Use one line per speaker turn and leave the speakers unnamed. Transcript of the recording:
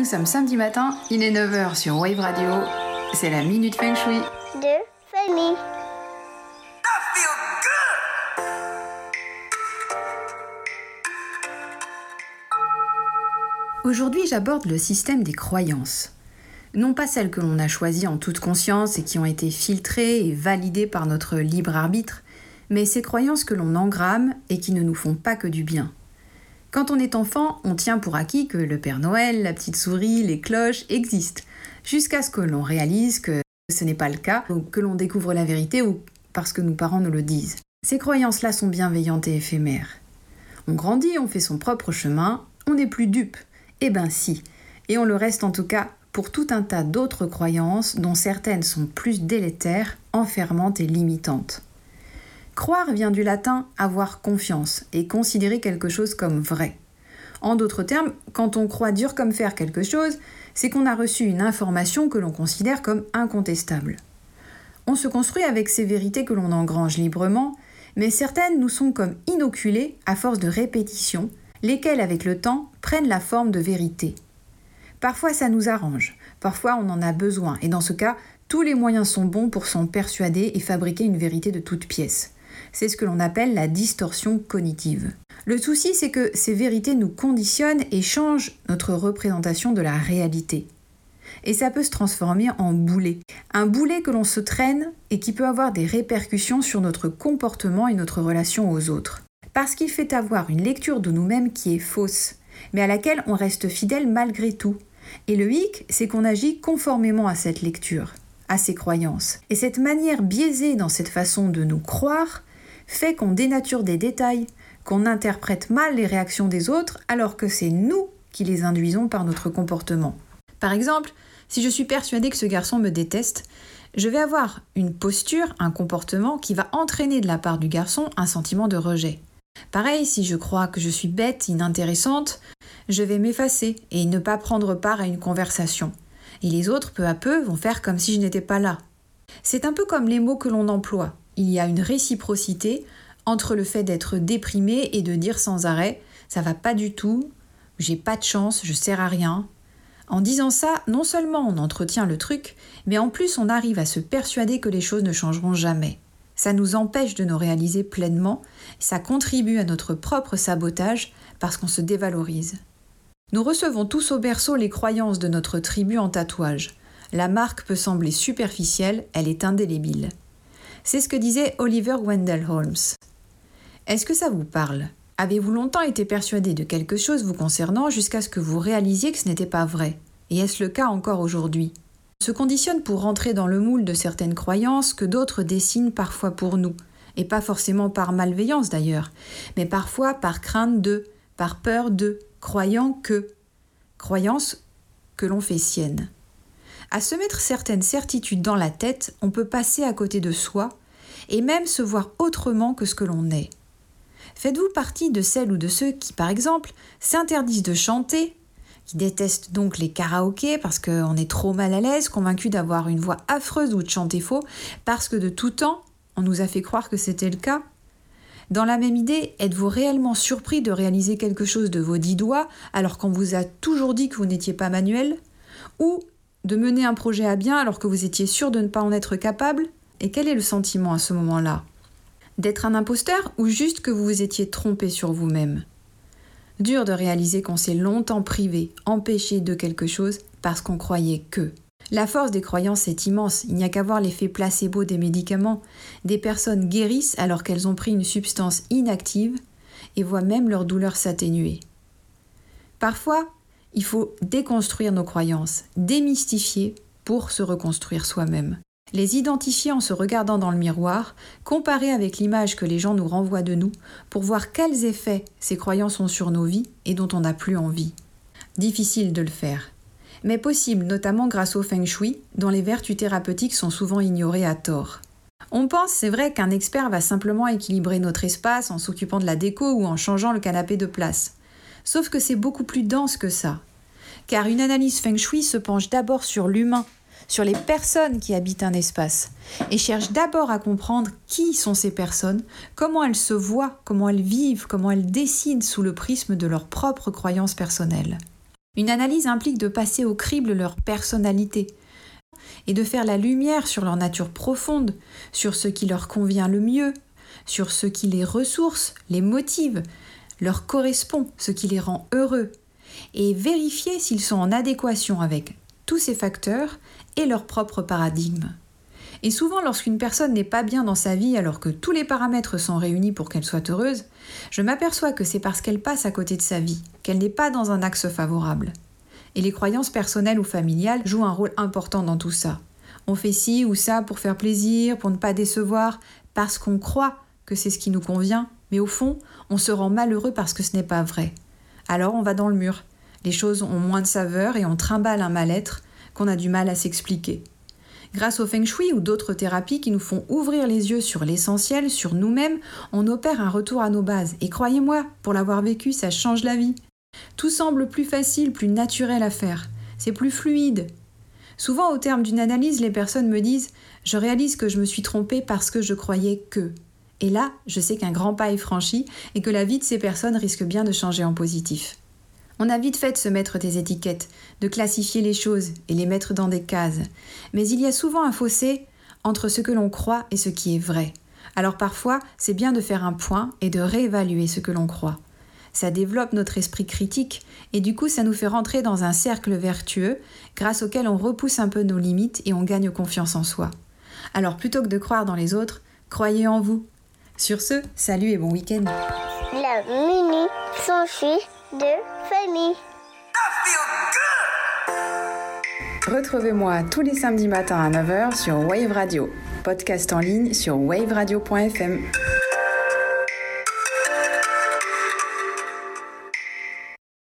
Nous sommes samedi matin, il est 9h sur Wave Radio. C'est la Minute Feng Shui.
de Fanny.
Aujourd'hui, j'aborde le système des croyances. Non pas celles que l'on a choisies en toute conscience et qui ont été filtrées et validées par notre libre arbitre, mais ces croyances que l'on engramme et qui ne nous font pas que du bien. Quand on est enfant, on tient pour acquis que le Père Noël, la petite souris, les cloches existent, jusqu'à ce que l'on réalise que ce n'est pas le cas, ou que l'on découvre la vérité, ou parce que nos parents nous le disent. Ces croyances-là sont bienveillantes et éphémères. On grandit, on fait son propre chemin, on n'est plus dupe. Eh ben si, et on le reste en tout cas pour tout un tas d'autres croyances dont certaines sont plus délétères, enfermantes et limitantes. Croire vient du latin avoir confiance et considérer quelque chose comme vrai. En d'autres termes, quand on croit dur comme faire quelque chose, c'est qu'on a reçu une information que l'on considère comme incontestable. On se construit avec ces vérités que l'on engrange librement, mais certaines nous sont comme inoculées à force de répétition, lesquelles avec le temps prennent la forme de vérité. Parfois ça nous arrange, parfois on en a besoin, et dans ce cas, tous les moyens sont bons pour s'en persuader et fabriquer une vérité de toute pièce. C'est ce que l'on appelle la distorsion cognitive. Le souci, c'est que ces vérités nous conditionnent et changent notre représentation de la réalité. Et ça peut se transformer en boulet. Un boulet que l'on se traîne et qui peut avoir des répercussions sur notre comportement et notre relation aux autres. Parce qu'il fait avoir une lecture de nous-mêmes qui est fausse, mais à laquelle on reste fidèle malgré tout. Et le hic, c'est qu'on agit conformément à cette lecture, à ces croyances. Et cette manière biaisée dans cette façon de nous croire fait qu'on dénature des détails, qu'on interprète mal les réactions des autres alors que c'est nous qui les induisons par notre comportement. Par exemple, si je suis persuadée que ce garçon me déteste, je vais avoir une posture, un comportement qui va entraîner de la part du garçon un sentiment de rejet. Pareil, si je crois que je suis bête, inintéressante, je vais m'effacer et ne pas prendre part à une conversation. Et les autres, peu à peu, vont faire comme si je n'étais pas là. C'est un peu comme les mots que l'on emploie il y a une réciprocité entre le fait d'être déprimé et de dire sans arrêt ça va pas du tout, j'ai pas de chance, je sers à rien. En disant ça, non seulement on entretient le truc, mais en plus on arrive à se persuader que les choses ne changeront jamais. Ça nous empêche de nous réaliser pleinement, ça contribue à notre propre sabotage parce qu'on se dévalorise. Nous recevons tous au berceau les croyances de notre tribu en tatouage. La marque peut sembler superficielle, elle est indélébile. C'est ce que disait Oliver Wendell Holmes. Est-ce que ça vous parle? Avez-vous longtemps été persuadé de quelque chose vous concernant jusqu'à ce que vous réalisiez que ce n'était pas vrai? Et est-ce le cas encore aujourd'hui? On se conditionne pour rentrer dans le moule de certaines croyances que d'autres dessinent parfois pour nous, et pas forcément par malveillance d'ailleurs, mais parfois par crainte de, par peur de, croyant que, croyance que l'on fait sienne. À se mettre certaines certitudes dans la tête, on peut passer à côté de soi et même se voir autrement que ce que l'on est. Faites-vous partie de celles ou de ceux qui, par exemple, s'interdisent de chanter, qui détestent donc les karaokés parce qu'on est trop mal à l'aise, convaincus d'avoir une voix affreuse ou de chanter faux, parce que de tout temps, on nous a fait croire que c'était le cas Dans la même idée, êtes-vous réellement surpris de réaliser quelque chose de vos dix doigts alors qu'on vous a toujours dit que vous n'étiez pas manuel? Ou de mener un projet à bien alors que vous étiez sûr de ne pas en être capable Et quel est le sentiment à ce moment-là D'être un imposteur ou juste que vous vous étiez trompé sur vous-même Dur de réaliser qu'on s'est longtemps privé, empêché de quelque chose parce qu'on croyait que. La force des croyances est immense, il n'y a qu'à voir l'effet placebo des médicaments. Des personnes guérissent alors qu'elles ont pris une substance inactive et voient même leur douleur s'atténuer. Parfois, il faut déconstruire nos croyances, démystifier pour se reconstruire soi-même. Les identifier en se regardant dans le miroir, comparer avec l'image que les gens nous renvoient de nous, pour voir quels effets ces croyances ont sur nos vies et dont on n'a plus envie. Difficile de le faire, mais possible notamment grâce au feng shui, dont les vertus thérapeutiques sont souvent ignorées à tort. On pense, c'est vrai, qu'un expert va simplement équilibrer notre espace en s'occupant de la déco ou en changeant le canapé de place. Sauf que c'est beaucoup plus dense que ça. Car une analyse feng shui se penche d'abord sur l'humain, sur les personnes qui habitent un espace, et cherche d'abord à comprendre qui sont ces personnes, comment elles se voient, comment elles vivent, comment elles décident sous le prisme de leurs propres croyances personnelles. Une analyse implique de passer au crible leur personnalité et de faire la lumière sur leur nature profonde, sur ce qui leur convient le mieux, sur ce qui les ressource, les motive, leur correspond, ce qui les rend heureux, et vérifier s'ils sont en adéquation avec tous ces facteurs et leur propre paradigme. Et souvent, lorsqu'une personne n'est pas bien dans sa vie alors que tous les paramètres sont réunis pour qu'elle soit heureuse, je m'aperçois que c'est parce qu'elle passe à côté de sa vie, qu'elle n'est pas dans un axe favorable. Et les croyances personnelles ou familiales jouent un rôle important dans tout ça. On fait ci ou ça pour faire plaisir, pour ne pas décevoir, parce qu'on croit c'est ce qui nous convient, mais au fond, on se rend malheureux parce que ce n'est pas vrai. Alors on va dans le mur. Les choses ont moins de saveur et on trimballe un mal-être qu'on a du mal à s'expliquer. Grâce au feng shui ou d'autres thérapies qui nous font ouvrir les yeux sur l'essentiel, sur nous-mêmes, on opère un retour à nos bases. Et croyez-moi, pour l'avoir vécu, ça change la vie. Tout semble plus facile, plus naturel à faire. C'est plus fluide. Souvent, au terme d'une analyse, les personnes me disent Je réalise que je me suis trompée parce que je croyais que. Et là, je sais qu'un grand pas est franchi et que la vie de ces personnes risque bien de changer en positif. On a vite fait de se mettre des étiquettes, de classifier les choses et les mettre dans des cases. Mais il y a souvent un fossé entre ce que l'on croit et ce qui est vrai. Alors parfois, c'est bien de faire un point et de réévaluer ce que l'on croit. Ça développe notre esprit critique et du coup ça nous fait rentrer dans un cercle vertueux grâce auquel on repousse un peu nos limites et on gagne confiance en soi. Alors plutôt que de croire dans les autres, croyez en vous. Sur ce, salut et bon week-end.
La minute de famille.
Retrouvez-moi tous les samedis matins à 9h sur Wave Radio, podcast en ligne sur waveradio.fm.